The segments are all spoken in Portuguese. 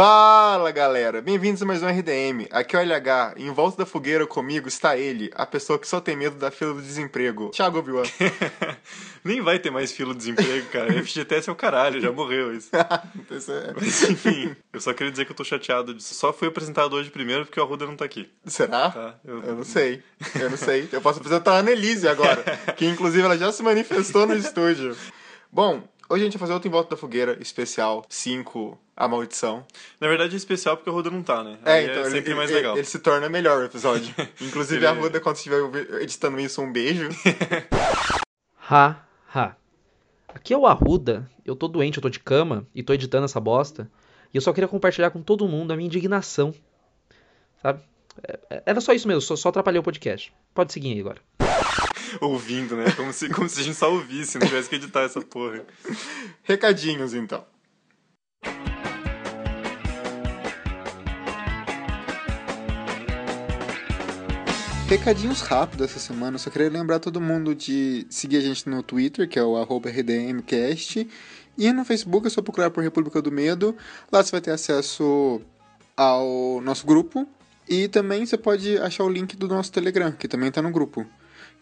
Fala galera, bem-vindos a mais um RDM. Aqui é o LH, e em volta da fogueira comigo está ele, a pessoa que só tem medo da fila do desemprego, Thiago Obi-Wan. Nem vai ter mais fila do desemprego, cara. FGTS é o caralho, já morreu isso. Isso é- Mas enfim, eu só queria dizer que eu tô chateado. disso. Só fui apresentado hoje primeiro porque o Arruda não tá aqui. Será? Tá? Eu- Eu não sei, eu não sei. Eu posso apresentar a Annelise agora, que inclusive ela já se manifestou no estúdio. Bom, hoje a gente vai fazer outro Em Volta da Fogueira, especial 5, A Maldição. Na verdade é especial porque o Arruda não tá, né? É, Aí então é ele, sempre mais ele- legal. ele se torna melhor o episódio. Inclusive Ele- a Ruda, quando estiver editando isso, um beijo. Ha, ha. Aqui é o Arruda, eu tô doente, eu tô de cama e tô editando essa bosta. E eu só queria compartilhar com todo mundo a minha indignação. Sabe? É- é- Era só isso mesmo, só, só atrapalhei o podcast. Pode seguir aí agora. Ouvindo, né? Como se, como se a gente só ouvisse, não tivesse que editar essa porra. Recadinhos, então. Recadinhos rápidos essa semana. Só queria lembrar todo mundo de seguir a gente no Twitter, que é o RDMcast. E no Facebook é só procurar por República do Medo. Lá você vai ter acesso ao nosso grupo. E também você pode achar o link do nosso Telegram, que também tá no grupo.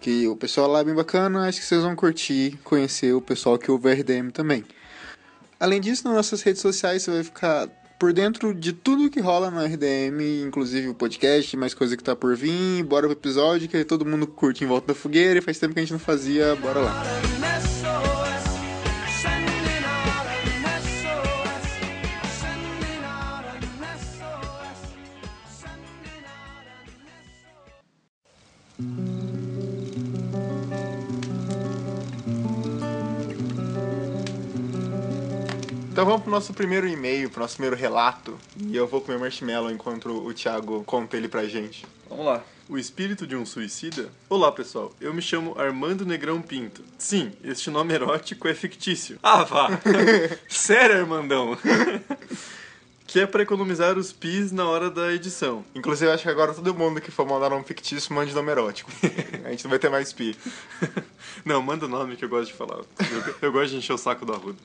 Que o pessoal lá é bem bacana, acho que vocês vão curtir, conhecer o pessoal que ouve RDM também. Além disso, nas nossas redes sociais você vai ficar por dentro de tudo que rola no RDM, inclusive o podcast, mais coisa que tá por vir. Bora pro episódio que todo mundo curte em volta da fogueira e faz tempo que a gente não fazia. Bora lá. Então vamos pro nosso primeiro e-mail, pro nosso primeiro relato. E eu vou comer marshmallow enquanto o Thiago conta ele pra gente. Vamos lá. O espírito de um suicida? Olá, pessoal. Eu me chamo Armando Negrão Pinto. Sim, este nome erótico é fictício. Ah, vá! Sério, Armandão? que é pra economizar os pis na hora da edição. Inclusive, acho que agora todo mundo que for mandar um fictício mande nome erótico. A gente não vai ter mais pi. Não, manda o nome que eu gosto de falar. Eu, eu gosto de encher o saco do Arruda.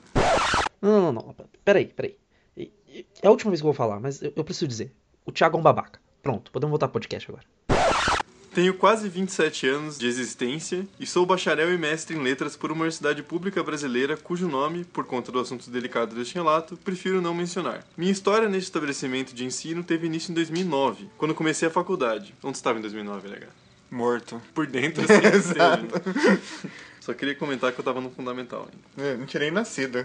Não, não, não, não. Peraí, peraí. É a última vez que eu vou falar, mas eu, eu preciso dizer. O Thiago é um babaca. Pronto, podemos voltar pro podcast agora. Tenho quase 27 anos de existência e sou bacharel e mestre em letras por uma universidade pública brasileira cujo nome, por conta do assunto delicado deste relato, prefiro não mencionar. Minha história neste estabelecimento de ensino teve início em 2009, quando comecei a faculdade. Onde estava em 2009, LH? Morto. Por dentro, assim, Exato. Só queria comentar que eu estava no fundamental ainda. É, Não tinha nem nascido.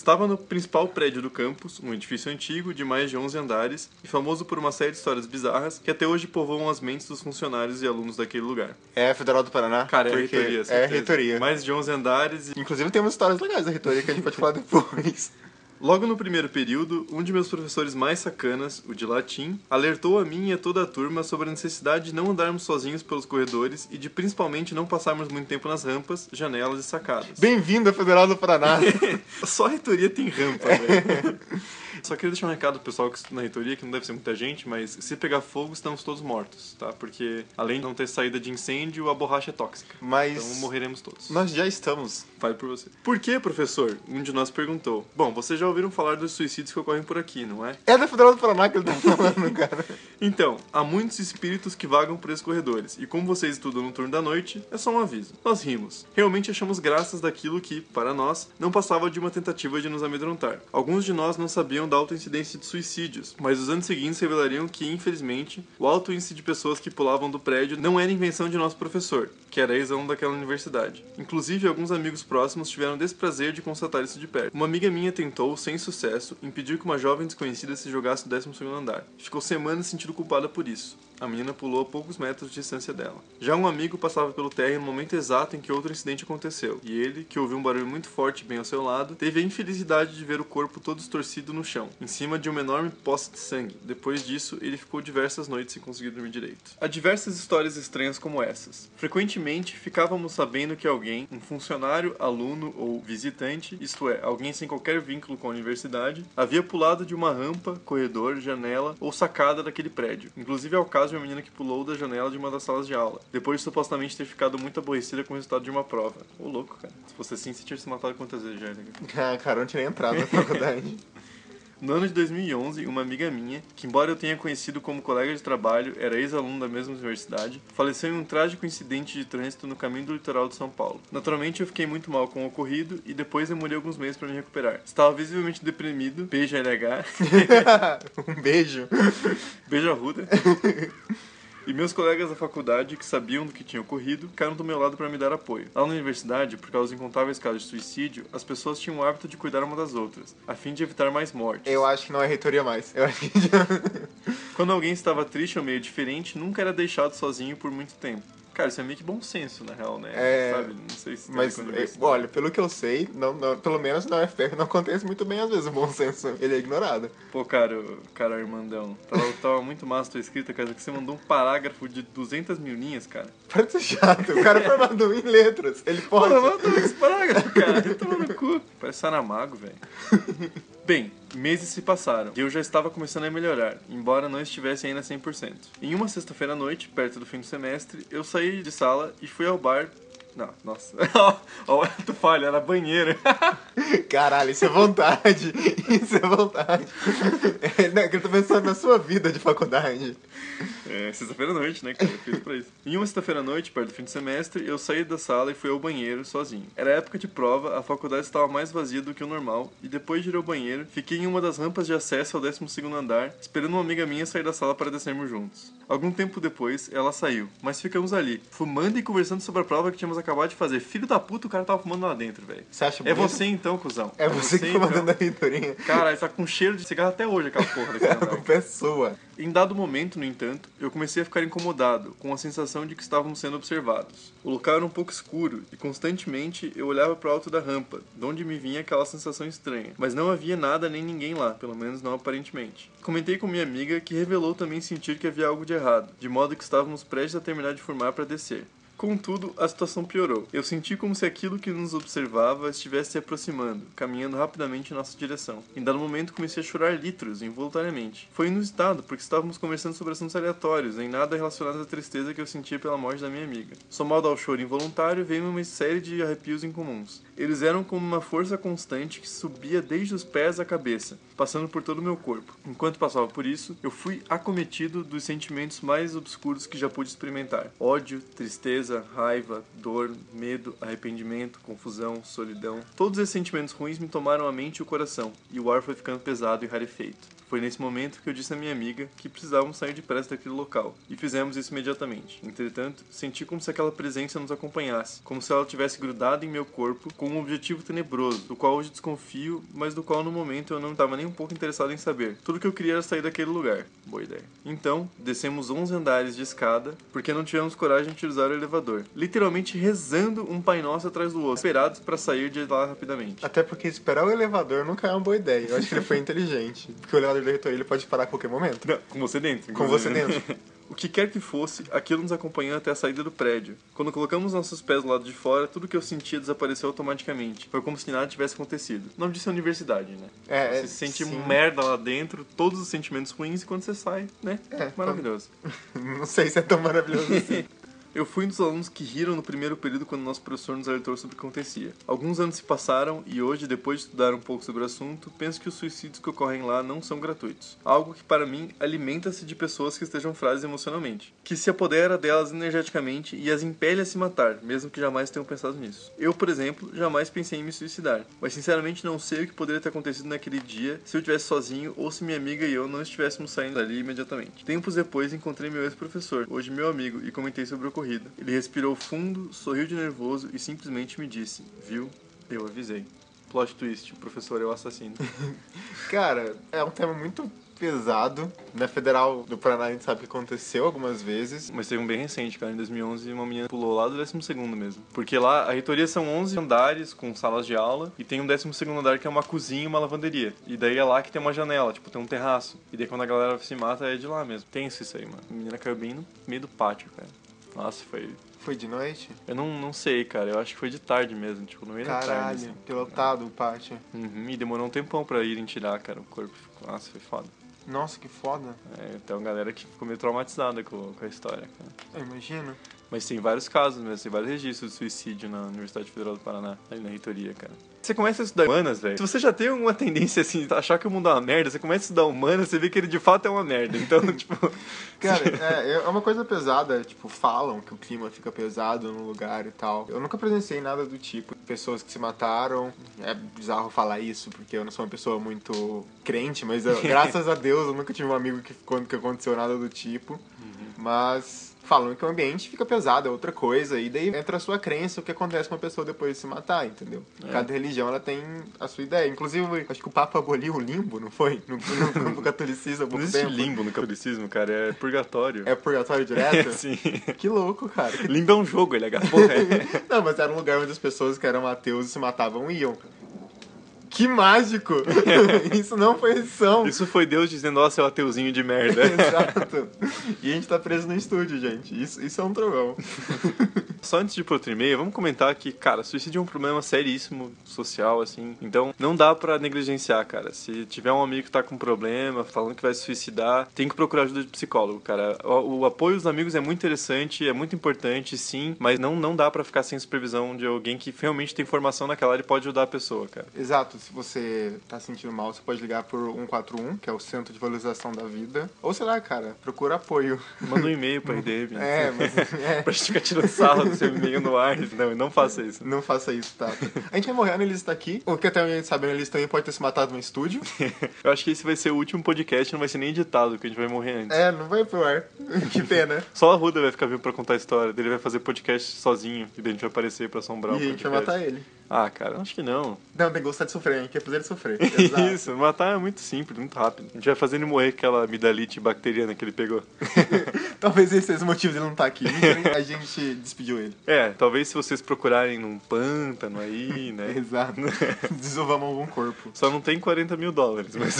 Estava no principal prédio do campus, um edifício antigo de mais de 11 andares e famoso por uma série de histórias bizarras que até hoje povoam as mentes dos funcionários e alunos daquele lugar. É a Federal do Paraná? Cara, é a reitoria, É a reitoria. Mais de 11 andares e Inclusive tem umas histórias legais da reitoria que a gente pode falar depois. Logo no primeiro período, um de meus professores mais sacanas, o de latim, alertou a mim e a toda a turma sobre a necessidade de não andarmos sozinhos pelos corredores e de principalmente não passarmos muito tempo nas rampas, janelas e sacadas. Bem-vindo à Federal do Paraná. Só a reitoria tem rampa, velho. Só queria deixar um recado pro pessoal que na reitoria, que não deve ser muita gente, mas se pegar fogo, estamos todos mortos, tá? Porque além de não ter saída de incêndio, a borracha é tóxica. Mas Então morreremos todos. nós já estamos. Fale por você. Por que, professor? Um de nós perguntou. Bom, vocês já ouviram falar dos suicídios que ocorrem por aqui, não é? É da Federal do Paraná que ele tá falando, cara. Então, há muitos espíritos que vagam por esses corredores, e como vocês estudam no turno da noite, é só um aviso. Nós rimos. Realmente achamos graças daquilo que, para nós, não passava de uma tentativa de nos amedrontar. Alguns de nós não sabiam da alta incidência de suicídios, mas os anos seguintes revelariam que, infelizmente, o alto índice de pessoas que pulavam do prédio não era invenção de nosso professor, que era ex-aluno daquela universidade. Inclusive, alguns amigos próximos tiveram desprazer de constatar isso de perto. Uma amiga minha tentou, sem sucesso, impedir que uma jovem desconhecida se jogasse do 12 andar. Ficou semanas sentindo culpada por isso. A menina pulou a poucos metros de distância dela. Já um amigo passava pelo térreo no momento exato em que outro incidente aconteceu, e ele, que ouviu um barulho muito forte bem ao seu lado, teve a infelicidade de ver o corpo todo estorcido no chão, em cima de uma enorme poça de sangue. Depois disso, ele ficou diversas noites sem conseguir dormir direito. Há diversas histórias estranhas como essas. Frequentemente, ficávamos sabendo que alguém, um funcionário, aluno ou visitante, isto é, alguém sem qualquer vínculo com a universidade, havia pulado de uma rampa, corredor, janela ou sacada daquele prédio. Inclusive ao caso caso de uma menina que pulou da janela de uma das salas de aula, depois de supostamente ter ficado muito aborrecida com o resultado de uma prova. Ô, louco, cara. Se fosse assim, você tinha se matado quantas vezes já, né? Ah, cara, eu não tinha nem entrado na faculdade. No ano de 2011, uma amiga minha, que embora eu tenha conhecido como colega de trabalho, era ex-aluno da mesma universidade, faleceu em um trágico incidente de trânsito no caminho do litoral de São Paulo. Naturalmente, eu fiquei muito mal com o ocorrido e depois demorei alguns meses para me recuperar. Estava visivelmente deprimido, beijo LH, um beijo. beijo Arruda. E meus colegas da faculdade, que sabiam do que tinha ocorrido, ficaram do meu lado para me dar apoio. Lá na universidade, por causa dos incontáveis casos de suicídio, as pessoas tinham o hábito de cuidar uma das outras, a fim de evitar mais mortes. Eu acho que não é reitoria mais. Eu acho que Quando alguém estava triste ou meio diferente, nunca era deixado sozinho por muito tempo. Cara, isso é meio que bom senso, na real, né? É, Sabe? Não sei se Mas, é, olha, pelo que eu sei, não, não- pelo menos na UFR não acontece muito bem às vezes o bom senso. Ele é ignorado. Pô, cara, cara, Armandão, tava, tava muito massa a tua escrita, cara, que você mandou um parágrafo de 200 mil linhas, cara. Para de ser chato. O cara é formado em letras. Ele Pô, pode. manda esse parágrafo, cara. Toma no cu. Parece Saramago, velho. Bem, meses se passaram e eu já estava começando a melhorar, embora não estivesse ainda 100%. Em uma sexta-feira à noite, perto do fim do semestre, eu saí de sala e fui ao bar. Não, nossa. Ó, tu falha, era banheiro. Caralho, isso é vontade. Isso é vontade. É, não, que eu tô pensando na sua vida de faculdade. É, sexta-feira à noite, né, cara? Feito pra isso. Em uma sexta-feira à noite, perto do fim do semestre, eu saí da sala e fui ao banheiro sozinho. Era época de prova, a faculdade estava mais vazia do que o normal, e depois de ir ao banheiro, fiquei em uma das rampas de acesso ao 12 andar, esperando uma amiga minha sair da sala para descermos juntos. Algum tempo depois, ela saiu, mas ficamos ali, fumando e conversando sobre a prova que tínhamos acabado de fazer. Filho da puta, o cara tava fumando lá dentro, velho. Você acha É bonito? você então, cuzão. É você que fica mandando a reitoria. Caralho, tá com cheiro de cigarro até hoje aquela porra daquele A andar. culpa é. Em dado momento, no entanto, eu comecei a ficar incomodado, com a sensação de que estávamos sendo observados. O local era um pouco escuro e constantemente eu olhava para o alto da rampa, de onde me vinha aquela sensação estranha, mas não havia nada nem ninguém lá, pelo menos não aparentemente. Comentei com minha amiga que revelou também sentir que havia algo de errado, de modo que estávamos prestes a terminar de fumar para descer. Contudo, a situação piorou. Eu senti como se aquilo que nos observava estivesse se aproximando, caminhando rapidamente em nossa direção. Em dado momento, comecei a chorar litros, involuntariamente. Foi inusitado, porque estávamos conversando sobre assuntos aleatórios, em nada relacionados à tristeza que eu sentia pela morte da minha amiga. Somado ao choro involuntário, veio uma série de arrepios incomuns. Eles eram como uma força constante que subia desde os pés à cabeça, passando por todo o meu corpo. Enquanto passava por isso, eu fui acometido dos sentimentos mais obscuros que já pude experimentar: ódio, tristeza, raiva, dor, medo, arrependimento, confusão, solidão. Todos esses sentimentos ruins me tomaram a mente e o coração, e o ar foi ficando pesado e rarefeito. Foi nesse momento que eu disse à minha amiga que precisávamos sair depressa daquele local, e fizemos isso imediatamente. Entretanto, senti como se aquela presença nos acompanhasse, como se ela tivesse grudado em meu corpo com um objetivo tenebroso, do qual hoje desconfio, mas do qual no momento eu não estava nem um pouco interessado em saber. Tudo que eu queria era sair daquele lugar. Boa ideia. Então, descemos 11 andares de escada, porque não tivemos coragem de usar o elevador. Literalmente rezando um Pai Nosso atrás do outro, esperados para sair de lá rapidamente. Até porque esperar o elevador nunca é uma boa ideia. Eu acho que ele foi inteligente. Porque o elevador da reitoria ele pode parar a qualquer momento. Não, com você dentro. Com você inclusive. dentro. O que quer que fosse, aquilo nos acompanhou até a saída do prédio. Quando colocamos nossos pés do lado de fora, tudo que eu sentia desapareceu automaticamente. Foi como se nada tivesse acontecido. O nome disso é universidade, né? É, Você é, se sente sim. merda lá dentro, todos os sentimentos ruins, e quando você sai, né? É, Maravilhoso. Não sei se é tão maravilhoso assim. Eu fui um dos alunos que riram no primeiro período quando nosso professor nos alertou sobre o que acontecia. Alguns anos se passaram e hoje, depois de estudar um pouco sobre o assunto, penso que os suicídios que ocorrem lá não são gratuitos. Algo que, para mim, alimenta-se de pessoas que estejam frágeis emocionalmente, que se apodera delas energeticamente e as impele a se matar, mesmo que jamais tenham pensado nisso. Eu, por exemplo, jamais pensei em me suicidar, mas sinceramente não sei o que poderia ter acontecido naquele dia se eu estivesse sozinho ou se minha amiga e eu não estivéssemos saindo dali imediatamente. Tempos depois, encontrei meu ex-professor, hoje meu amigo, e comentei sobre o ocorrido. Ele respirou fundo, sorriu de nervoso e simplesmente me disse: Viu? Eu avisei. Plot twist: o professor é o assassino. Cara, é um tema muito pesado. Na Federal do Paraná a gente sabe que aconteceu algumas vezes. Mas teve um bem recente, cara. Em 2011, uma menina pulou lá do 12 mesmo. Porque lá, a reitoria são 11 andares com salas de aula. E tem um 12 andar que é uma cozinha e uma lavanderia. E daí é lá que tem uma janela, tipo, tem um terraço. E daí quando a galera se mata, é de lá mesmo. Tenso isso aí, mano. A menina caiu bem no meio do pátio, cara. Nossa, foi... Foi de noite? Eu não, não sei, cara. Eu acho que foi de tarde mesmo, tipo, no meio da tarde. Caralho, assim. pilotado o pátio. Uhum, e demorou um tempão pra irem tirar, cara, o corpo. Nossa, foi foda. Nossa, que foda. É, tem uma galera que ficou meio traumatizada com, com a história, cara. Eu imagino. Mas tem vários casos mesmo, tem vários registros de suicídio na Universidade Federal do Paraná, ali na reitoria, cara. Você começa a estudar humanas, velho. Se você já tem alguma tendência assim, achar que o mundo é uma merda, você começa a estudar humanas, você vê que ele de fato é uma merda. Então, tipo. Cara, é, é uma coisa pesada, tipo, falam que o clima fica pesado no lugar e tal. Eu nunca presenciei nada do tipo. Pessoas que se mataram. É bizarro falar isso, porque eu não sou uma pessoa muito crente, mas eu, graças a Deus eu nunca tive um amigo que, que aconteceu nada do tipo. Mas falam que o ambiente fica pesado, é outra coisa, e daí entra a sua crença, o que acontece com uma pessoa depois de se matar, entendeu? É. Cada religião ela tem a sua ideia. Inclusive, acho que o Papa aboliu o limbo, não foi? No, no, no catolicismo há Não pouco existe tempo. limbo no catolicismo, cara, é purgatório. É purgatório direto? sim. Que louco, cara. Limbo é um jogo, ele é porra. é. Não, mas era um lugar onde as pessoas que eram ateus e se matavam iam. Que mágico! Isso não foi edição. Isso foi Deus dizendo, ó, seu ateuzinho de merda. Exato. E a gente tá preso no estúdio, gente. Isso, isso é um trovão. Só antes de ir pro outro e-mail, vamos comentar que, cara, suicídio é um problema seríssimo social, assim. Então, não dá pra negligenciar, cara. Se tiver um amigo que tá com problema, falando que vai se suicidar, tem que procurar ajuda de psicólogo, cara. O, o apoio dos amigos é muito interessante, é muito importante, sim, mas não, não dá pra ficar sem supervisão de alguém que realmente tem formação naquela área e pode ajudar a pessoa, cara. Exato. Se você tá sentindo mal, você pode ligar por 141, que é o Centro de Valorização da Vida. Ou sei lá, cara, procura apoio. Manda um e-mail pra RDM. É, mas. É. Pra gente ficar tirando sarro do seu e-mail no ar. Não, não faça isso. Não faça isso, tá? A gente vai morrer, a Annelise tá aqui. O que até a gente sabe, a Annelise também pode ter se matado no estúdio. Eu acho que esse vai ser o último podcast, não vai ser nem editado, que a gente vai morrer antes. É, não vai pro ar. Que pena. Só a Ruda vai ficar vindo pra contar a história. Ele vai fazer podcast sozinho. E daí a gente vai aparecer pra assombrar E o a gente podcast. vai matar ele. Ah, cara, acho que não. Não, tem que gostar de sofrer, a gente quer fazer ele sofrer. Isso, matar é muito simples, muito rápido. A gente vai fazer ele morrer com aquela amidalite bacteriana que ele pegou. Talvez esse seja o motivo dele não estar aqui. A gente despediu ele. É, talvez se vocês procurarem num pântano aí, né? Exato. Desovamos algum corpo. Só não tem 40 mil dólares, mas.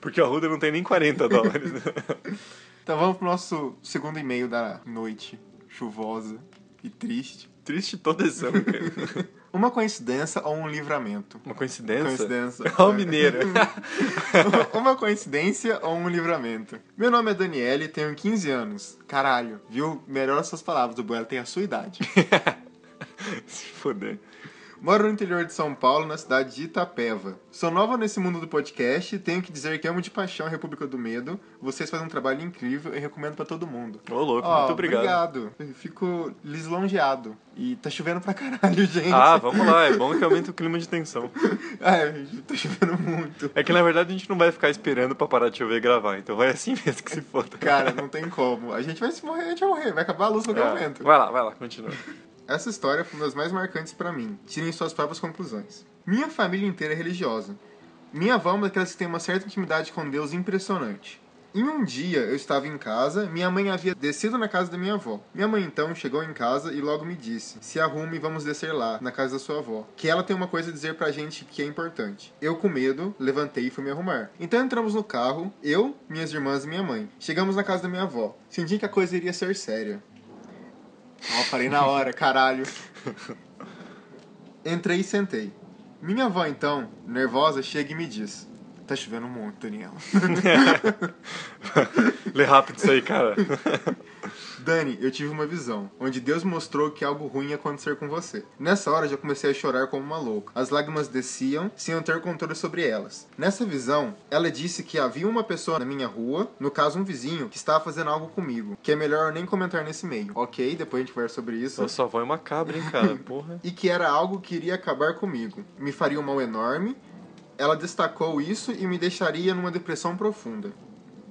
Porque a Ruda não tem nem 40 dólares. Então vamos pro nosso segundo e-mail da noite chuvosa e triste. Triste toda edição, cara. Uma coincidência ou um livramento? Uma coincidência? Coincidência. Ó, o mineiro. Uma coincidência ou um livramento? Meu nome é Daniele e tenho 15 anos. Caralho, viu? Melhor as suas palavras, o Boela tem a sua idade. Se foder. Moro no interior de São Paulo, na cidade de Itapeva. Sou nova nesse mundo do podcast tenho que dizer que amo de paixão a República do Medo. Vocês fazem um trabalho incrível e recomendo pra todo mundo. Ô, louco, Ó, muito obrigado. obrigado. Fico lisonjeado. E tá chovendo pra caralho, gente. Ah, vamos lá, é bom que aumenta o clima de tensão. É, tá chovendo muito. É que na verdade a gente não vai ficar esperando pra parar de chover e gravar, então vai assim mesmo que se foda. Cara, não tem como. A gente vai se morrer, a gente vai morrer. Vai acabar a luz no É, momento. Vai lá, vai lá, continua. Essa história foi uma das mais marcantes pra mim. Tirem suas próprias conclusões. Minha família inteira é religiosa. Minha avó é uma daquelas que tem uma certa intimidade com Deus impressionante. Em um dia eu estava em casa, minha mãe havia descido na casa da minha avó. Minha mãe então chegou em casa e logo me disse: Se arrume e vamos descer lá, na casa da sua avó. Que ela tem uma coisa a dizer pra gente que é importante. Eu, com medo, levantei e fui me arrumar. Então entramos no carro, eu, minhas irmãs e minha mãe. Chegamos na casa da minha avó. Senti que a coisa iria ser séria. Ó, na hora, caralho. Entrei e sentei. Minha avó, então, nervosa, chega e me diz: Tá chovendo muito, Daniela. Lê rápido isso aí, cara. Dani, eu tive uma visão, onde Deus mostrou que algo ruim ia acontecer com você. Nessa hora já comecei a chorar como uma louca. As lágrimas desciam sem eu ter controle sobre elas. Nessa visão, ela disse que havia uma pessoa na minha rua, no caso um vizinho, que estava fazendo algo comigo. Que é melhor eu nem comentar nesse meio. Ok, depois a gente conversa sobre isso. Sua sua avó é macabra, hein, cara. Porra. e que era algo que iria acabar comigo. Me faria um mal enorme. Ela destacou isso e me deixaria numa depressão profunda.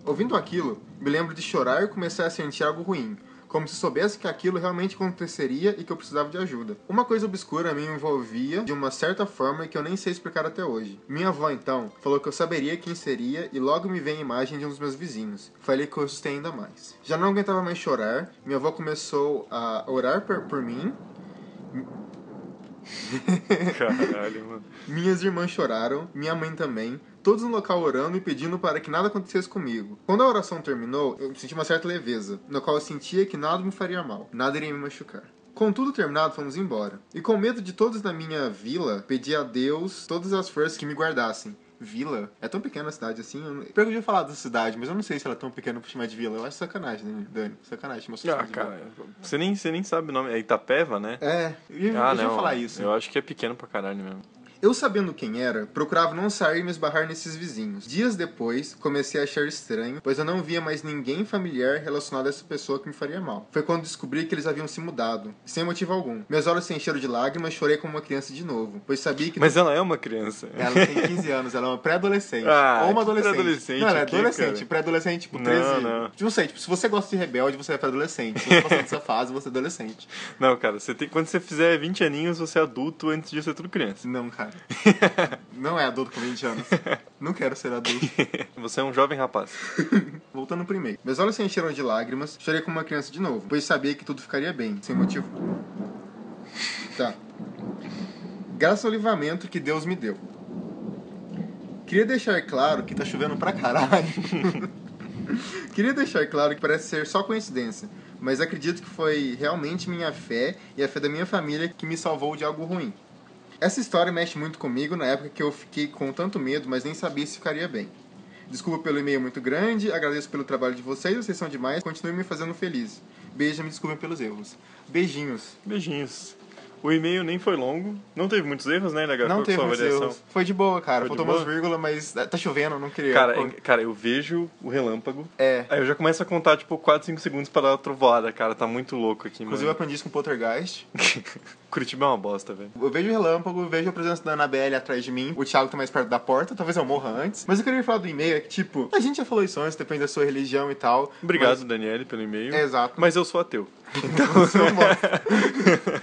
Ouvindo aquilo, me lembro de chorar e comecei a sentir algo ruim, como se soubesse que aquilo realmente aconteceria e que eu precisava de ajuda. Uma coisa obscura me envolvia de uma certa forma que eu nem sei explicar até hoje. Minha avó, então, falou que eu saberia quem seria e logo me veio a imagem de um dos meus vizinhos. Foi ali que eu assustei ainda mais. Já não aguentava mais chorar, minha avó começou a orar por, por mim Caralho, mano. Minhas irmãs choraram, minha mãe também, todos no local orando e pedindo para que nada acontecesse comigo. Quando a oração terminou, eu senti uma certa leveza, no qual eu sentia que nada me faria mal, nada iria me machucar. Com tudo terminado, fomos embora. E com medo de todos na minha vila, pedi a Deus todas as forças que me guardassem. Vila. É tão pequena a cidade assim. Eu... Já falar da cidade, mas eu não sei se ela é tão pequena pra chamar de vila. Eu acho sacanagem, né, Dani? Sacanagem, moço. Ah, cara, você nem, você nem sabe o nome. É Itapeva, né? É, eu, Ah, eu não. falar isso. Eu acho que é pequeno pra caralho mesmo. Eu sabendo quem era, procurava não sair e me esbarrar nesses vizinhos. Dias depois, comecei a achar estranho, pois eu não via mais ninguém familiar relacionado a essa pessoa que me faria mal. Foi quando descobri que eles haviam se mudado, sem motivo algum. Meus olhos se encheram de lágrimas, chorei como uma criança de novo, pois sabia que Mas ela é uma criança. ela tem 15 anos, ela é uma pré-adolescente. Ah, ou uma que adolescente. pré-adolescente Não, ela é adolescente. Pré-adolescente, tipo, Não, 13. não. Não sei, tipo, se você gosta de rebelde, você é pré-adolescente. Se você passar dessa fase, você é adolescente. Não, cara, você tem, quando você fizer 20 aninhos, você é adulto antes de ser tudo criança. Não, cara. Não é adulto com 20 anos. Não quero ser adulto. Você é um jovem rapaz. Voltando pro e-mail. Meus olhos se encheram de lágrimas, chorei como uma criança de novo, pois sabia que tudo ficaria bem, sem motivo. Tá. Graças ao livramento que Deus me deu. Queria deixar claro que tá chovendo pra caralho. Queria deixar claro que parece ser só coincidência, mas acredito que foi realmente minha fé e a fé da minha família que me salvou de algo ruim. Essa história mexe muito comigo na época que eu fiquei com tanto medo, mas nem sabia se ficaria bem. Desculpa pelo e-mail muito grande, agradeço pelo trabalho de vocês, vocês são demais, continue me fazendo feliz. Beijo, me desculpem pelos erros. Beijinhos. Beijinhos. O e-mail nem foi longo, não teve muitos erros, né, Legal? Não teve muitos avaliação? erros. Foi de boa, cara. Foi Faltou umas vírgulas, mas tá chovendo, eu não queria. Cara, Pô, é- cara, eu vejo o relâmpago, É. aí eu já começo a contar, tipo, 4, 5 segundos pra dar a trovoada, cara. Tá muito louco aqui, Inclusive eu mano. aprendi isso com Poltergeist. Curitiba é uma bosta, velho. Eu vejo o relâmpago, vejo a presença da Anabelle atrás de mim. O Thiago tá mais perto da porta, talvez eu morra antes. Mas eu queria falar do e-mail, é que, tipo, a gente já falou isso antes, depende da sua religião e tal. Obrigado, Daniele, pelo e-mail. É, exato. Mas eu sou ateu. Morre.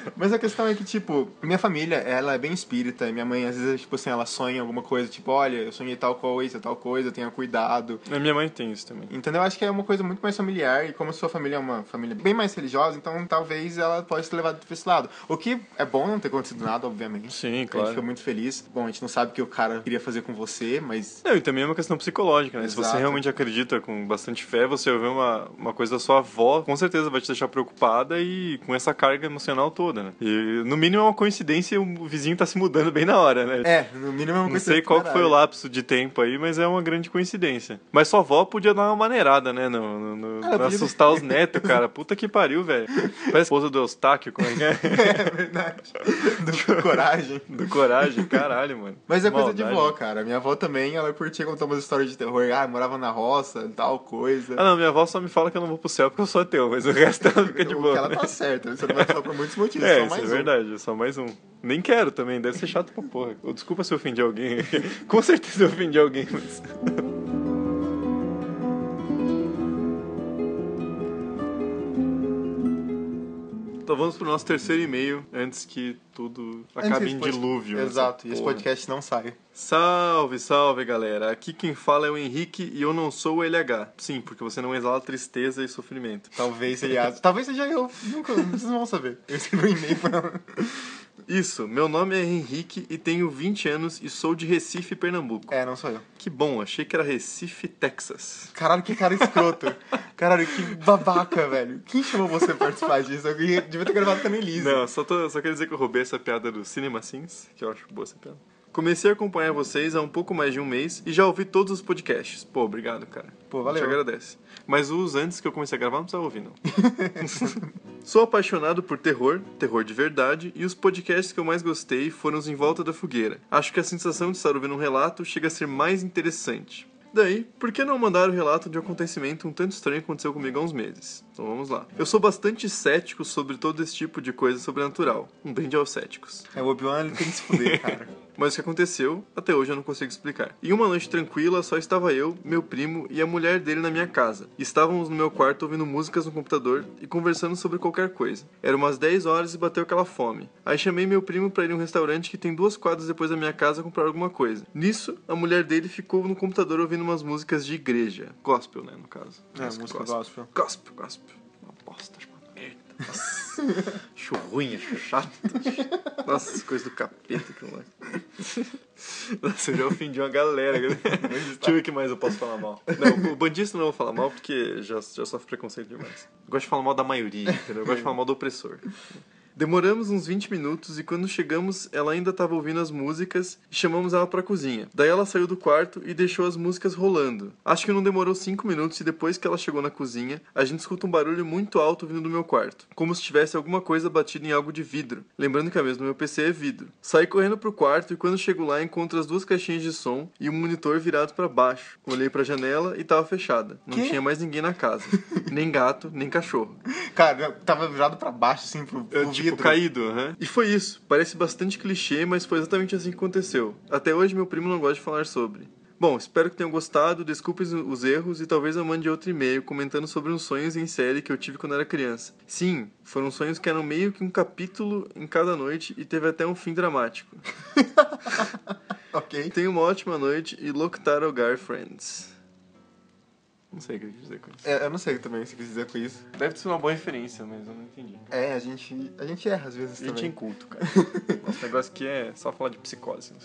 Mas a questão é que, tipo, minha família, ela é bem espírita. Minha mãe, às vezes, tipo assim, ela sonha alguma coisa, tipo, olha, eu sonhei tal coisa, tal coisa, tenha cuidado. A minha mãe tem isso também. Entendeu? Eu acho que é uma coisa muito mais familiar e como a sua família é uma família bem mais religiosa, então talvez ela pode ser levada pra esse lado. O que é bom não ter acontecido nada, obviamente. Sim, A gente claro. fica muito feliz. Bom, a gente não sabe o que o cara queria fazer com você, mas Não, e também é uma questão psicológica, né? Se você Exato. realmente acredita com bastante fé, você ouvir uma, uma coisa da sua avó, com certeza vai te deixar preocupada e com essa carga emocional toda, né? E no mínimo é uma coincidência o vizinho tá se mudando bem na hora, né? é, no mínimo é uma Não coisa sei qual foi o lapso de tempo aí, mas é uma grande coincidência. Mas sua avó podia dar uma maneirada, né? No, no, no- não assustar os netos, cara. Puta que pariu, velho. Parece a esposa do Eustáquio, como é que é? É verdade. Do coragem. Do Coragem, caralho, mano. Mas é coisa de Maldade. vó, cara. Minha avó também, ela curtia contar umas histórias de terror. Ah, morava na roça, tal coisa. Ah, não, minha avó só me fala que eu não vou pro céu porque eu sou ateu, mas o resto ela fica de O boa. que ela tá certa, você não vai falar por muitos motivos, É, só isso mais é um. verdade, é só mais um. Nem quero também, deve ser chato pra porra. Desculpa se eu ofendi alguém. Com certeza eu ofendi alguém, mas. Então vamos pro nosso terceiro e-mail antes que tudo acabe em pod- dilúvio. Exato, e esse podcast não sai. Salve, salve galera. Aqui quem fala é o Henrique e eu não sou o LH. Sim, porque você não exala tristeza e sofrimento. Talvez seja. Talvez seja eu. Nunca, vocês não vão saber. Eu escrevi um e-mail pra. Isso, meu nome é Henrique e tenho 20 anos e sou de Recife, Pernambuco. É, não sou eu. Que bom, achei que era Recife, Texas. Caralho, que cara escroto. Caralho, que babaca, velho. Quem chamou você pra participar disso? Eu devia ter gravado com a Annelise. Não, só, tô, só quero dizer que eu roubei essa piada do Cinema Sims, que eu acho boa essa piada. Comecei a acompanhar vocês há um pouco mais de um mês e já ouvi todos os podcasts. Pô, obrigado, cara. Pô, valeu. Te agradece. Mas os antes que eu comecei a gravar não precisava ouvir, não. Sou apaixonado por terror, terror de verdade, e os podcasts que eu mais gostei foram os Em Volta da Fogueira. Acho que a sensação de estar ouvindo um relato chega a ser mais interessante. Daí, por que não mandar o relato de um acontecimento um tanto estranho que aconteceu comigo há uns meses? Então vamos lá. Eu sou bastante cético sobre todo esse tipo de coisa sobrenatural. Um brinde aos céticos. É, o Obi-Wan ele tem que se fuder, cara. Mas o que aconteceu, até hoje eu não consigo explicar. Em uma noite tranquila, só estava eu, meu primo e a mulher dele na minha casa. Estávamos no meu quarto ouvindo músicas no computador e conversando sobre qualquer coisa. Era umas 10 horas e bateu aquela fome. Aí chamei meu primo para ir em um restaurante que tem duas quadras depois da minha casa comprar alguma coisa. Nisso, a mulher dele ficou no computador ouvindo umas músicas de igreja. Gospel, né, no caso. É, música gospel. Gospel, gospel. Uma bosta. Nossa. acho ruim, acho chato. Nossa, coisa do capeta que lá. Nossa, eu já ofendi uma galera. Deixa eu ver o que mais eu posso falar mal. Não, o bandista não vou falar mal porque já, já sofre preconceito demais. Eu gosto de falar mal da maioria, entendeu? Eu gosto de falar mal do opressor. Demoramos uns 20 minutos e quando chegamos, ela ainda estava ouvindo as músicas e chamamos ela pra cozinha. Daí ela saiu do quarto e deixou as músicas rolando. Acho que não demorou 5 minutos e depois que ela chegou na cozinha, a gente escuta um barulho muito alto vindo do meu quarto, como se tivesse alguma coisa batida em algo de vidro. Lembrando que a mesa do meu PC é vidro. Saí correndo pro quarto e quando chego lá encontro as duas caixinhas de som e o um monitor virado para baixo. Olhei pra janela e tava fechada. Não Que? tinha mais ninguém na casa. nem gato, nem cachorro. Cara, tava virado pra baixo, assim, pro, pro É, tipo, vidro. caído, aham. E foi isso. Parece bastante clichê, mas foi exatamente assim que aconteceu. Até hoje meu primo não gosta de falar sobre. Bom, espero que tenham gostado, desculpem os- os erros e talvez eu mande outro e-mail comentando sobre uns sonhos em série que eu tive quando era criança. Sim, foram sonhos que eram meio que um capítulo em cada noite e teve até um fim dramático. Ok. Tenha uma ótima noite e Loctar Algar Friends. Não sei o que eu quis dizer com isso. É, eu não sei também o que você quis dizer com isso. Deve ser uma boa referência, mas eu não entendi. É, a gente, a gente erra às vezes A gente é também. inculto, cara. Nosso negócio aqui é só falar de psicose.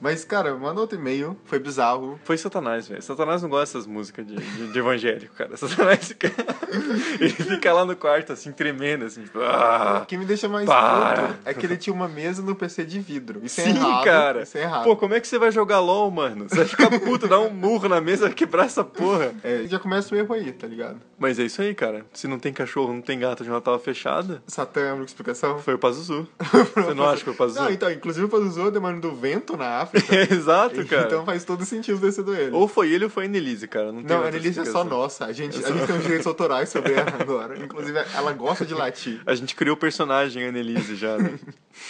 Mas, cara, manda outro e-mail. Foi bizarro. Foi Satanás, velho. Satanás não gosta dessas músicas de, de, de evangélico, cara. Satanás fica. Ele fica lá no quarto, assim, tremendo, assim, tipo. Ah! o que me deixa mais puto é que ele tinha uma mesa no PC de vidro. Isso é Sim, errado. cara. Isso é errado. Pô, como é que você vai jogar LOL, mano? Você vai ficar puto, dar um murro na mesa, vai quebrar essa porra. É, já começa o erro aí, tá ligado? Mas é isso aí, cara. Se não tem cachorro, não tem gato, janela tava fechada, Satã é a explicação. foi o Pazuzu. Você não acha que foi o Pazuzu? Não, então, inclusive o Pazuzu é demônio do vento na África. Exato, cara. Então faz todo sentido ter sido ele. Ou foi ele ou foi a Annelise, cara. Não, tem Não, a Annelise é só nossa. A gente, a gente tem os direitos autorais sobre ela agora. Inclusive, ela gosta de latir. A gente criou o personagem Annelise já, né?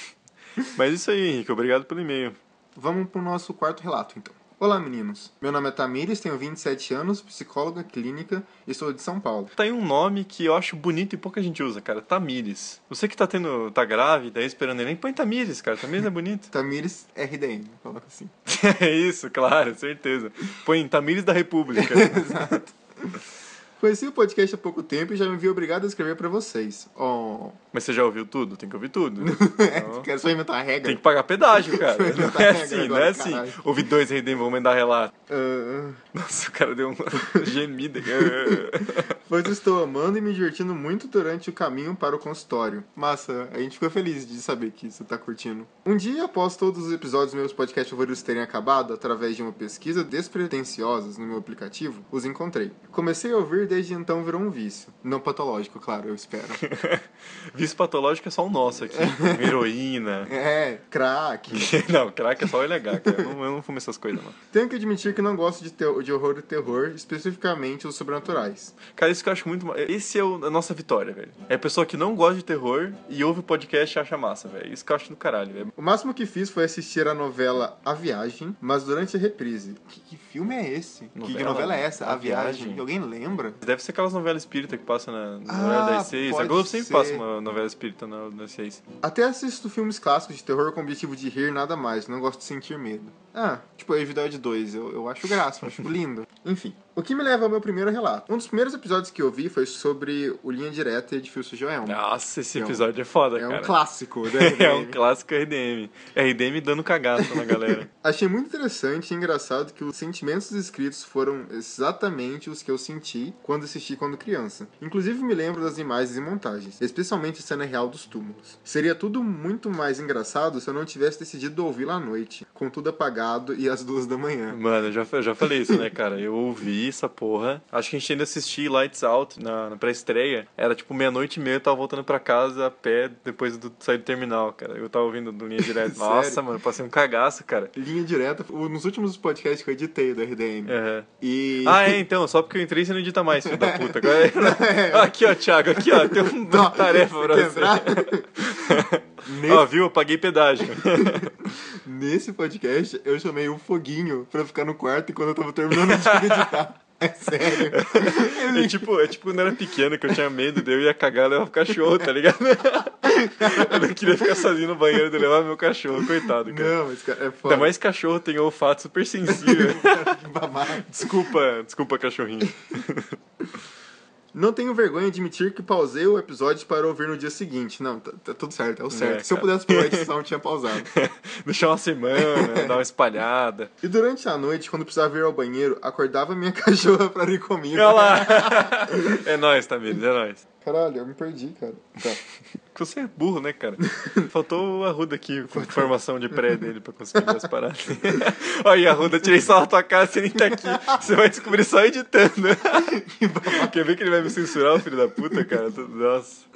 Mas isso aí, Henrique. Obrigado pelo e-mail. Vamos pro nosso quarto relato, então. Olá, meninos. Meu nome é Tamires, tenho 27 anos, psicóloga clínica e sou de São Paulo. Tá aí um nome que eu acho bonito e pouca gente usa, cara. Tamires. Você que tá tendo. tá grávida, aí esperando neném, põe Tamires, cara. Tamires é bonito. Tamires RDM, coloca assim. é isso, claro, certeza. Põe Tamires da República. Conheci o podcast há pouco tempo e já me vi obrigado a escrever pra vocês. Oh, Mas você já ouviu tudo? Tem que ouvir tudo. Então, quero só inventar a regra. Tem que pagar pedágio, cara. Não é assim, não agora, é assim. caralho. Ouvi dois Rei vou mandar relato. Ah, Nossa, o cara deu uma gemida. pois estou amando e me divertindo muito durante o caminho para o consultório. Massa, a gente ficou feliz de saber que você tá curtindo. Um dia, após todos os episódios dos meus podcasts favoritos terem acabado, através de uma pesquisa despretensiosa no meu aplicativo, os encontrei. Comecei a ouvir desde então virou um vício. Não patológico, claro, eu espero. Vício patológico é só o nosso aqui. Heroína. é, crack. Não, crack é só o LH, cara. Eu não, eu não fumo essas coisas, não. Tenho que admitir que não gosto de, teo- de horror e terror, especificamente os sobrenaturais. Cara, isso que eu acho muito. Esse é o- a nossa vitória, velho. É a pessoa que não gosta de terror e ouve o podcast e acha massa, velho. Isso que eu acho do caralho, velho. O máximo que fiz foi assistir a novela A Viagem, mas durante a reprise. Que, que filme é esse? Que- Que, Novela? novela é essa? A, A Viagem. Viagem. Alguém lembra? Deve ser aquelas novelas espírita que passam na, na Ah, novela das seis. A Globo sempre ser. passa uma novela espírita na, das seis. Até assisto filmes clássicos de terror com o objetivo de rir nada mais, não gosto de sentir medo. Ah, tipo Evidade 2, eu, eu acho graça, eu acho lindo. Enfim, o que me leva ao meu primeiro relato. Um dos primeiros episódios que eu vi foi sobre o Linha Direta e Edifício Joelma. Nossa, esse É um- episódio é foda, é cara. um clássico, né? é um clássico RDM. RDM dando cagaço na galera. Achei muito interessante e engraçado que os sentimentos escritos foram exatamente os que eu senti quando assisti quando criança. Inclusive me lembro das imagens e montagens, especialmente a cena real dos túmulos. Seria tudo muito mais engraçado se eu não tivesse decidido ouvi-la à noite, com tudo apagado e às duas da manhã. Mano, eu já, eu já falei isso, né, cara? Eu ouvi essa porra. Acho que a gente ainda assistiu Lights Out na, na pré-estreia. Era tipo meia-noite e meia, eu tava voltando pra casa a pé depois do sair do terminal, cara. Eu tava ouvindo do linha direta. Nossa, mano, passei um cagaço, cara. Linha direta, nos últimos podcasts que eu editei do RDM. É. E. Ah, é, então, só porque eu entrei você não edita mais, filho da puta. Agora- Aqui, ó, Thiago, aqui, ó, tem uma tarefa pra você. Nesse- Ó, viu? Eu paguei pedágio. Nesse podcast, eu chamei o Foguinho pra ficar no quarto enquanto eu tava terminando de editar. É sério. É tipo, é tipo quando eu era pequeno, que eu tinha medo de eu ia cagar e levar pro cachorro, tá ligado? Eu não queria ficar sozinho no banheiro de levar meu cachorro, coitado, cara. Não, mas cara, é foda. Ainda mais cachorro tem olfato super sensível. Desculpa, desculpa, cachorrinho. Não tenho vergonha de admitir que pausei o episódio para ouvir no dia seguinte. Não, tá, tá tudo certo, é o certo. É, Se eu pudesse pôr a edição, eu tinha pausado. Deixar uma semana, dar uma espalhada. E durante a noite, quando precisava ir ao banheiro, acordava minha cachorra pra ir comigo. Olha lá! É nóis, Tamires, é nóis. Caralho, eu me perdi, cara. Tá. Você é burro, né, cara? Faltou o Arruda aqui com formação de pré dele pra conseguir ver as paradas. Olha, Arruda, tirei só na tua cara, você nem tá aqui. Você vai descobrir só editando. Quer ver que ele vai me censurar, o filho da puta, cara? Nossa.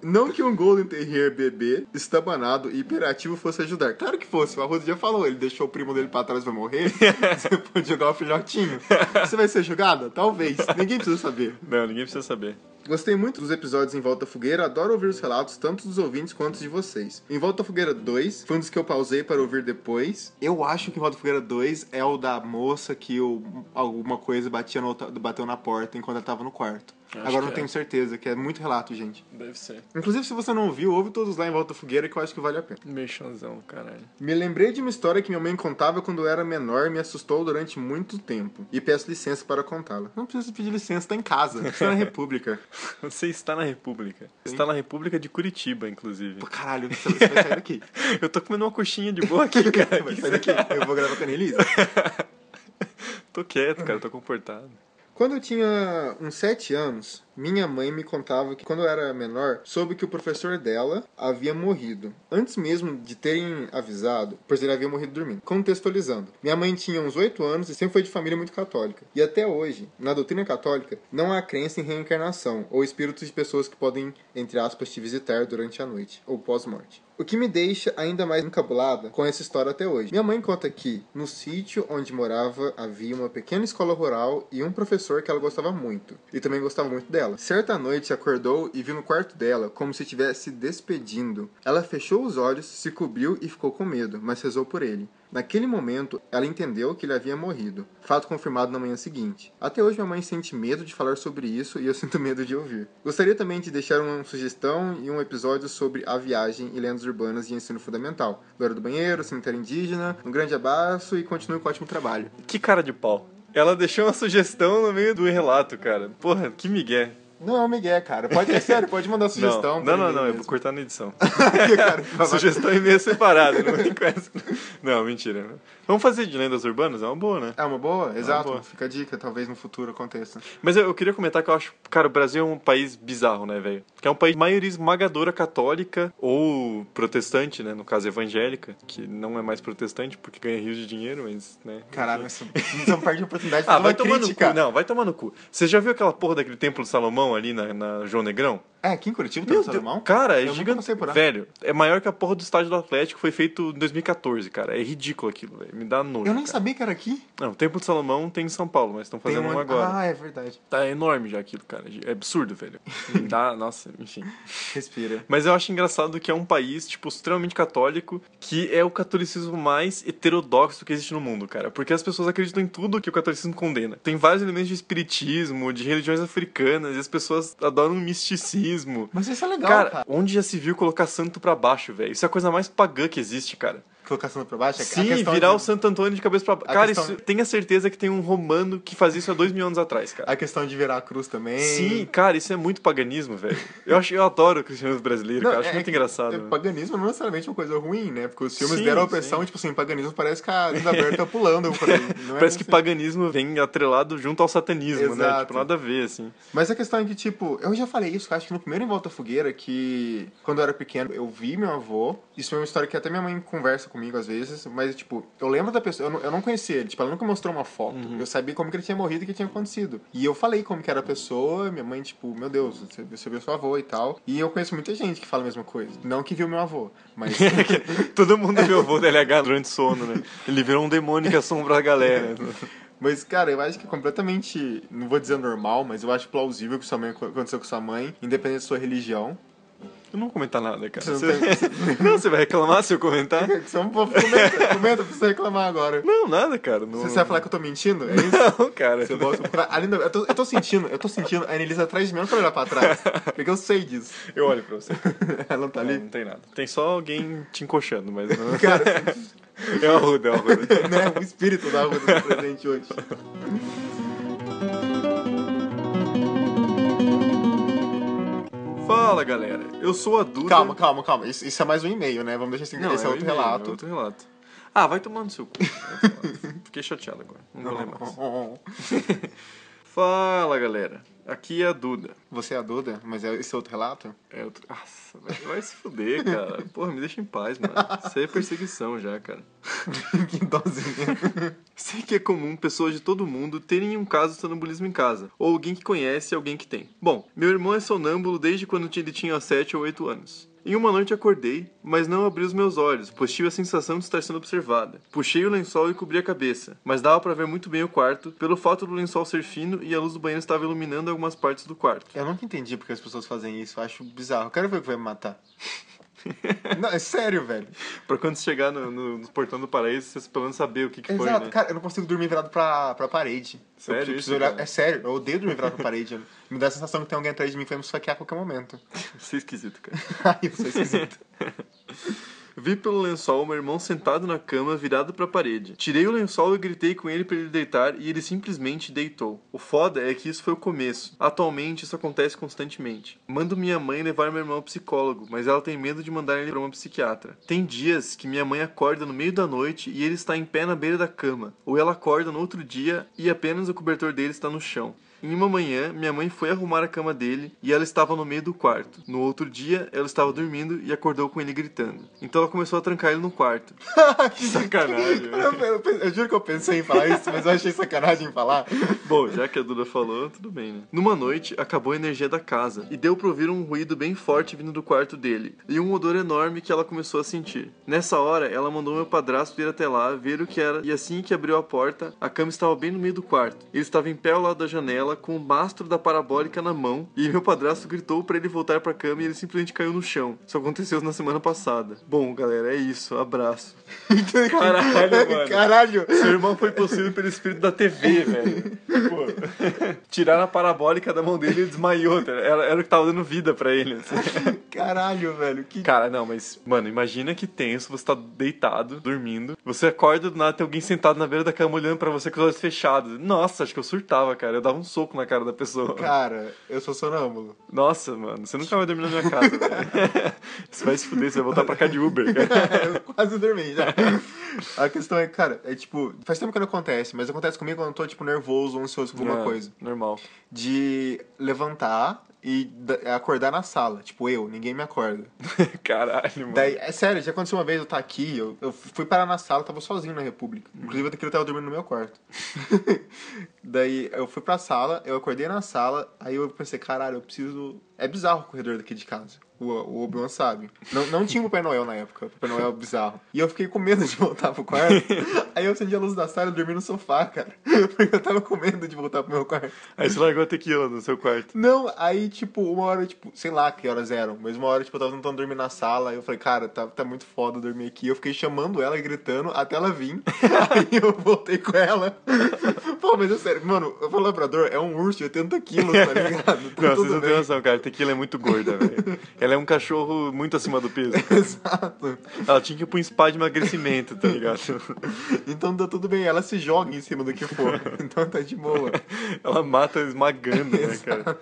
Não que um Golden Terrier bebê, estabanado e hiperativo fosse ajudar. Claro que fosse, o Arruda já falou, ele deixou o primo dele pra trás e vai morrer. Você pode jogar o filhotinho. Você vai ser jogada? Talvez. Ninguém precisa saber. Não, ninguém precisa saber. Gostei muito dos episódios em Volta Fogueira, adoro ouvir os relatos tanto dos ouvintes quanto de vocês. Em Volta Fogueira 2, foi um dos que eu pausei para ouvir depois. Eu acho que em Volta Fogueira 2 é o da moça que o, alguma coisa batia no, bateu na porta enquanto ela tava no quarto. Acho Agora não é. tenho certeza, que é muito relato, gente. Deve ser. Inclusive, se você não ouviu, ouve todos lá em Volta à Fogueira que eu acho que vale a pena. Mexãozão, caralho. Me lembrei de uma história que minha mãe contava quando eu era menor e me assustou durante muito tempo. E peço licença para contá-la. Não precisa pedir licença, tá em casa. Você tá na República. Você está na República. Está na República de Curitiba, inclusive. Pô, caralho, você vai sair daqui. Eu tô comendo uma coxinha de boa aqui, cara. Vai sair daqui. Eu vou gravar com a tô quieto, cara, tô comportado. Quando eu tinha uns 7 anos, minha mãe me contava que quando eu era menor, soube que o professor dela havia morrido. Antes mesmo de terem avisado, pois ele havia morrido dormindo. Contextualizando. Minha mãe tinha uns 8 anos e sempre foi de família muito católica. E até hoje, na doutrina católica, não há crença em reencarnação ou espíritos de pessoas que podem, entre aspas, te visitar durante a noite ou pós-morte. O que me deixa ainda mais encabulada com essa história até hoje. Minha mãe conta que, no sítio onde morava, havia uma pequena escola rural e um professor que ela gostava muito. E também gostava muito dela. Certa noite acordou e viu no quarto dela como se estivesse despedindo. Ela fechou os olhos, se cobriu e ficou com medo, mas rezou por ele. Naquele momento, ela entendeu que ele havia morrido. Fato confirmado na manhã seguinte. Até hoje, minha mãe sente medo de falar sobre isso e eu sinto medo de ouvir. Gostaria também de deixar uma sugestão e um episódio sobre a viagem e lendas urbanas de ensino fundamental. Loira do Banheiro, Cemitério Indígena. Um grande abraço e continue com o ótimo trabalho. Que cara de pau. Ela deixou uma sugestão no meio do relato, cara. Porra, que migué. Não é o Miguel, cara. Pode ser sério, pode mandar sugestão. Não, não, não, eu vou cortar na edição. Cara, Sugestão e meio separado, não com essa. Não, mentira. Vamos fazer de lendas urbanas? É uma boa, né? É uma boa? Exato. boa. Fica a dica, talvez no futuro aconteça. Mas eu, eu queria comentar que eu acho, cara, o Brasil é um país bizarro, né, velho? Que é um país de maioria esmagadora católica ou protestante, né? No caso evangélica, que não é mais protestante porque ganha rios de dinheiro, mas, né? Caralho, você não perde a oportunidade de Ah, fazer vai uma tomar no cu. Não, vai tomar no cu. Você já viu aquela porra daquele templo de Salomão ali na, na João Negrão? É, aqui em Curitiba tem Meu? Deus, cara, é Eu gigante. Velho, é maior que a porra do estádio do Atlético, foi feito em 2014, cara. É ridículo aquilo, velho. Me dá nojo. Eu nem cara. sabia que era aqui. Não, o Templo de Salomão tem em São Paulo, mas estão fazendo um agora. Ah, é verdade. Tá enorme já aquilo, cara. É absurdo, velho. Me dá, nossa, enfim. Respira. Mas eu acho engraçado que é um país, tipo, extremamente católico, que é o catolicismo mais heterodoxo que existe no mundo, cara. Porque as pessoas acreditam em tudo que o catolicismo condena. Tem vários elementos de espiritismo, de religiões africanas, e as pessoas adoram o Mas isso é legal, Cara, cara. onde já se viu colocar santo pra baixo, velho? Isso é a coisa mais pagã que existe, cara. Colocação pra baixo? Sim, virar de- o Santo Antônio de cabeça pra baixo. Cara, questão- isso, tenha certeza que tem um romano que fazia isso há dois mil anos atrás, cara. A questão de virar a cruz também. Sim, cara, isso é muito paganismo, velho. Eu acho, eu adoro o cristianismo brasileiro, Não, cara. Acho é muito engraçado. é, velho. paganismo não é necessariamente uma coisa ruim, né? Porque os filmes Sim, deram a opressão, sim. tipo assim, paganismo parece que a Linda Berta tá pulando é Parece que assim. paganismo vem atrelado junto ao satanismo, né? Exato. Tipo, nada a ver, assim. Mas a questão é que, tipo, eu já falei isso, acho que no primeiro Em Volta Fogueira, que quando eu era pequeno, eu vi meu avô. Isso é uma história que até minha mãe conversa comigo às vezes, mas, tipo, eu lembro da pessoa, eu não, eu não conhecia ele, tipo, ela nunca mostrou uma foto. Uhum. Eu sabia como que ele tinha morrido e o que tinha acontecido. E eu falei como que era a pessoa, minha mãe, tipo, meu Deus, você, você viu seu avô e tal. E eu conheço muita gente que fala a mesma coisa. Não que viu meu avô, mas. Todo mundo viu o avô do LH durante o sono, né? Ele virou um demônio que assombra a galera. Mas, cara, eu acho que é completamente, não vou dizer normal, mas eu acho plausível que sua mãe aconteceu com sua mãe, independente da sua religião. Eu não vou comentar nada, cara. Você não Você... Não, você vai reclamar se eu comentar? Você não pode comenta, comenta pra você reclamar agora. Não, nada, cara. Não... Você vai falar que eu tô mentindo? É isso? Não, cara. Você pra procurar. Ali, não, eu, tô, eu tô sentindo, eu tô sentindo a Annelise atrás de mim, eu não quero olhar pra trás. Porque eu sei disso. Eu olho pra você. Ela não tá Não, ali. não tem nada. Tem só alguém te encoxando, mas não... Cara, É uma ruda, é uma ruda. né? O espírito da do presente hoje. Fala, galera. Eu sou a Duda. Calma, calma, calma. Isso, isso é mais um e-mail, né? Vamos deixar assim. Não, esse é um outro e-mail, relato. É outro relato. Ah, vai tomar no seu cu. Fiquei chateado agora. Não vou ler mais. Fala, galera. Aqui é a Duda. Você é a Duda, mas é esse outro relato? É outro... Nossa, vai, vai se fuder, cara. Porra, me deixa em paz, mano. Isso aí é perseguição já, cara. que dozinha. Sei que é comum pessoas de todo mundo terem um caso de sonambulismo em casa, ou alguém que conhece alguém que tem. Bom, meu irmão é sonâmbulo desde quando ele tinha 7 ou 8 anos. Em uma noite acordei, mas não abri os meus olhos, pois tive a sensação de estar sendo observada. Puxei o lençol e cobri a cabeça, mas dava para ver muito bem o quarto, pelo fato do lençol ser fino e a luz do banheiro estava iluminando algumas partes do quarto. Eu nunca entendi porque as pessoas fazem isso, acho bizarro. Eu quero ver o que vai me matar. Não, é sério, velho. Pra quando chegar no, no, no portão do paraíso, você pelo menos saber o que, que foi, Exato, né? cara, eu não consigo dormir virado pra, pra parede. Sério eu isso, olhar... É sério, eu odeio dormir virado pra parede. Me dá a sensação que tem alguém atrás de mim que vai me esfaquear a qualquer momento. Você é esquisito, cara. Ai, eu sou esquisito. Vi pelo lençol meu irmão sentado na cama, virado pra parede. Tirei o lençol e gritei com ele pra ele deitar e ele simplesmente deitou. O foda é que isso foi o começo. Atualmente isso acontece constantemente. Mando minha mãe levar meu irmão ao psicólogo, mas ela tem medo de mandar ele pra uma psiquiatra. Tem dias que minha mãe acorda no meio da noite e ele está em pé na beira da cama, ou ela acorda no outro dia e apenas o cobertor dele está no chão. Em uma manhã, minha mãe foi arrumar a cama dele e ela estava no meio do quarto. No outro dia, ela estava dormindo e acordou com ele gritando. Então ela começou a trancar ele no quarto. que sacanagem. eu, eu, eu juro que eu pensei em falar isso, mas eu achei sacanagem em falar. Bom, já que a Duda falou, tudo bem, né? Numa noite, acabou a energia da casa e deu pra ouvir um ruído bem forte vindo do quarto dele e um odor enorme que ela começou a sentir. Nessa hora, ela mandou meu padrasto ir até lá, ver o que era e assim que abriu a porta, a cama estava bem no meio do quarto. Ele estava em pé ao lado da janela com o mastro da parabólica na mão e meu padrasto gritou pra ele voltar pra cama e ele simplesmente caiu no chão. Isso aconteceu na semana passada. Bom, galera, é isso. Abraço. Caralho, mano. Caralho. Seu irmão foi possuído pelo espírito da TV, velho. Pô, tiraram a parabólica da mão dele e ele desmaiou. Era, era o que tava dando vida pra ele. assim. Caralho, velho. Que... Cara, não, mas, mano, imagina que tenso, você tá deitado, dormindo, você acorda do nada, tem alguém sentado na beira da cama olhando pra você com os olhos fechados. Nossa, acho que eu surtava, cara. Eu dava um soco na cara da pessoa. Cara, eu sou sonâmbulo. Nossa, mano, você nunca vai dormir na minha casa, velho. Você vai se fuder, você vai voltar pra cá de Uber, cara. eu quase dormi já. A questão é, cara, é tipo, faz tempo que não acontece, mas acontece comigo quando eu tô, tipo, nervoso ou ansioso com alguma É, coisa. Normal. De levantar e da- acordar na sala. Tipo, eu, ninguém me acorda. Caralho, mano. Daí, é sério, já aconteceu uma vez, eu tá aqui, eu, eu fui parar na sala, eu tava sozinho na República. Inclusive, aquele tava dormindo no meu quarto. Daí, eu fui pra sala, eu acordei na sala, aí eu pensei, caralho, eu preciso... É bizarro o corredor daqui de casa. O, o Obi-Wan sabe. Não, não tinha o Papai Noel na época. O Papai Noel é bizarro. E eu fiquei com medo de voltar pro quarto. aí eu acendi a luz da sala e dormi no sofá, cara. Porque eu tava com medo de voltar pro meu quarto. Aí você largou a tequila no seu quarto. Não, aí, tipo, uma hora, tipo, sei lá que horas eram, mas uma hora, tipo, eu tava tentando dormir na sala, aí eu falei, cara, tá, tá muito foda dormir aqui. Eu fiquei chamando ela e gritando até ela vir. aí eu voltei com ela. Pô, mas é sério, mano, o labrador é um urso de 80 quilos, tá ligado? Tá Não, vocês não têm noção, cara. Tequila é muito gorda, velho. Ela é um cachorro muito acima do peso. Exato. Ela tinha que ir pra um spa de emagrecimento, tá ligado? Então tá tudo bem, ela se joga em cima do que for. Então tá de boa. Ela mata esmagando, né, cara?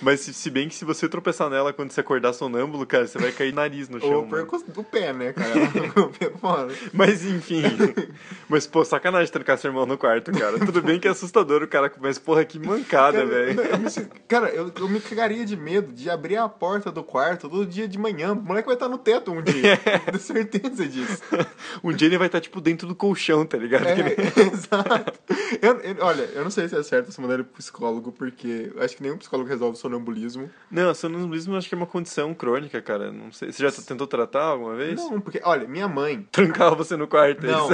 Mas se, se bem que se você tropeçar nela quando você acordar sonâmbulo, cara, você vai cair nariz no chão. Ou perco o pé, né, cara? O pé fora. Mas enfim. Mas, pô, sacanagem trancar seu irmão no quarto, cara. Tudo bem que é assustador o cara, mas, porra, que mancada, velho. Cara, eu, eu me cagaria de medo de abrir a porta do quarto todo dia de manhã. O moleque vai estar no teto um dia. Tenho certeza disso. Um dia ele vai estar, tipo, dentro do colchão, tá ligado? É, nem- exato. Eu, eu- olha, eu não sei se é certo essa maneira pro psicólogo, porque eu acho que nenhum psicólogo resolve sonambulismo. Não, sonambulismo acho que é uma condição crônica, cara. Não sei. Você já tentou tratar alguma vez? Não, porque, olha, minha mãe. Trancava você no quarto, é Não,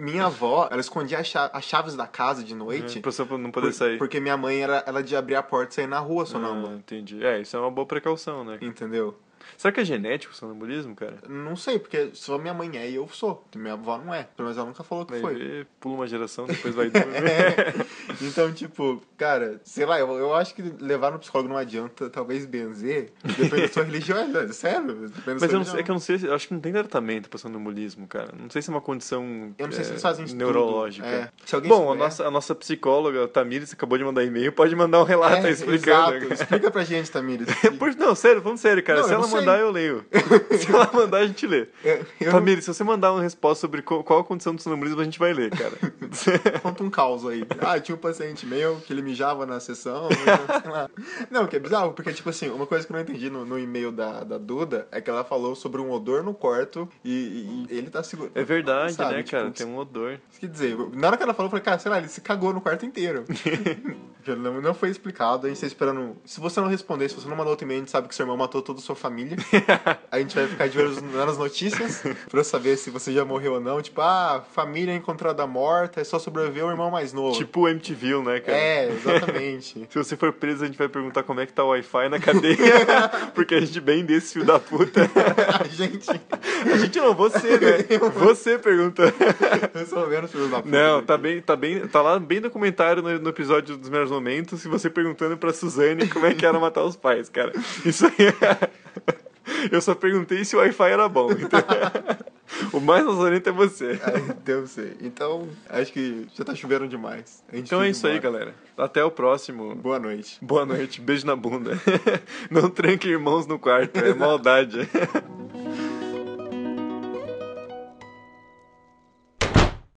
minha avó, ela escondia as chaves da casa de noite. Pra você não poder por- sair. Porque minha mãe era ela de abrir a porta e sair na rua Ah, sonâmbula. entendi. É, isso é uma boa precaução, né? Entendeu? Será que é genético o sonambulismo, cara? Não sei, porque só minha mãe é e eu sou. Minha avó não é. Pelo menos ela nunca falou que Vai foi. ver, pula uma geração, depois vai... É. Então, tipo, cara, sei lá, eu, eu acho que levar no psicólogo não adianta, talvez benzer, depende da sua religião, é sério, depende da Mas eu não sei, é que eu não sei, se- eu acho que não tem tratamento pra sonambulismo, cara. Não sei se é uma condição Eu não sei se é, eles fazem neurológica. É. Se alguém Bom, a souber- nossa, a nossa psicóloga, Tamires, acabou de mandar e-mail, pode mandar um relato É, explicando. Exato. Explica pra gente, Tamires. Por, não, sério, falando sério, cara. Não, se ela. Mandar, eu leio. se ela mandar, a gente lê. Eu, eu Família, se você mandar uma resposta sobre qual, a condição do sonambulismo, a gente vai ler, cara. conta um caos aí. Ah, tinha um paciente meu que ele mijava na sessão. Não, que é bizarro, porque, tipo assim, uma coisa que eu não entendi no, no e-mail da, da Duda é que ela falou sobre um odor no quarto e, e- ele tá seguro. É verdade, Sabe, né, tipo, cara? Tem um odor. Quer dizer, na hora que ela falou, eu falei, cara, sei lá, ele se cagou no quarto inteiro. Não, não foi explicado, a gente tá esperando. Se você não responder, se você não mandou outro e-mail, a gente sabe que seu irmão matou toda a sua família. A gente vai ficar de olho nas notícias pra saber se você já morreu ou não. Tipo, ah, família encontrada morta, é só sobreviveu o irmão mais novo. Tipo o MTV, né, cara? é, exatamente. Se você for preso, a gente vai perguntar como é que tá o Wi-Fi na cadeia. porque a gente bem desse filho da puta. a gente A gente não, você, né? Você pergunta. resolvendo filhos da puta. Não, tá bem, tá bem, tá lá bem documentário no, no episódio dos melhores momentos, se você perguntando pra Suzane como é que era matar os pais, cara. Isso aí é... Eu só perguntei se o Wi-Fi era bom. Então... O mais lazarento é você. Ai, Deus sei. Então, acho que já tá chovendo demais. Então é isso aí, embora. galera. Até o próximo. Boa noite. Boa noite, beijo na bunda. Não tranque irmãos no quarto, é maldade.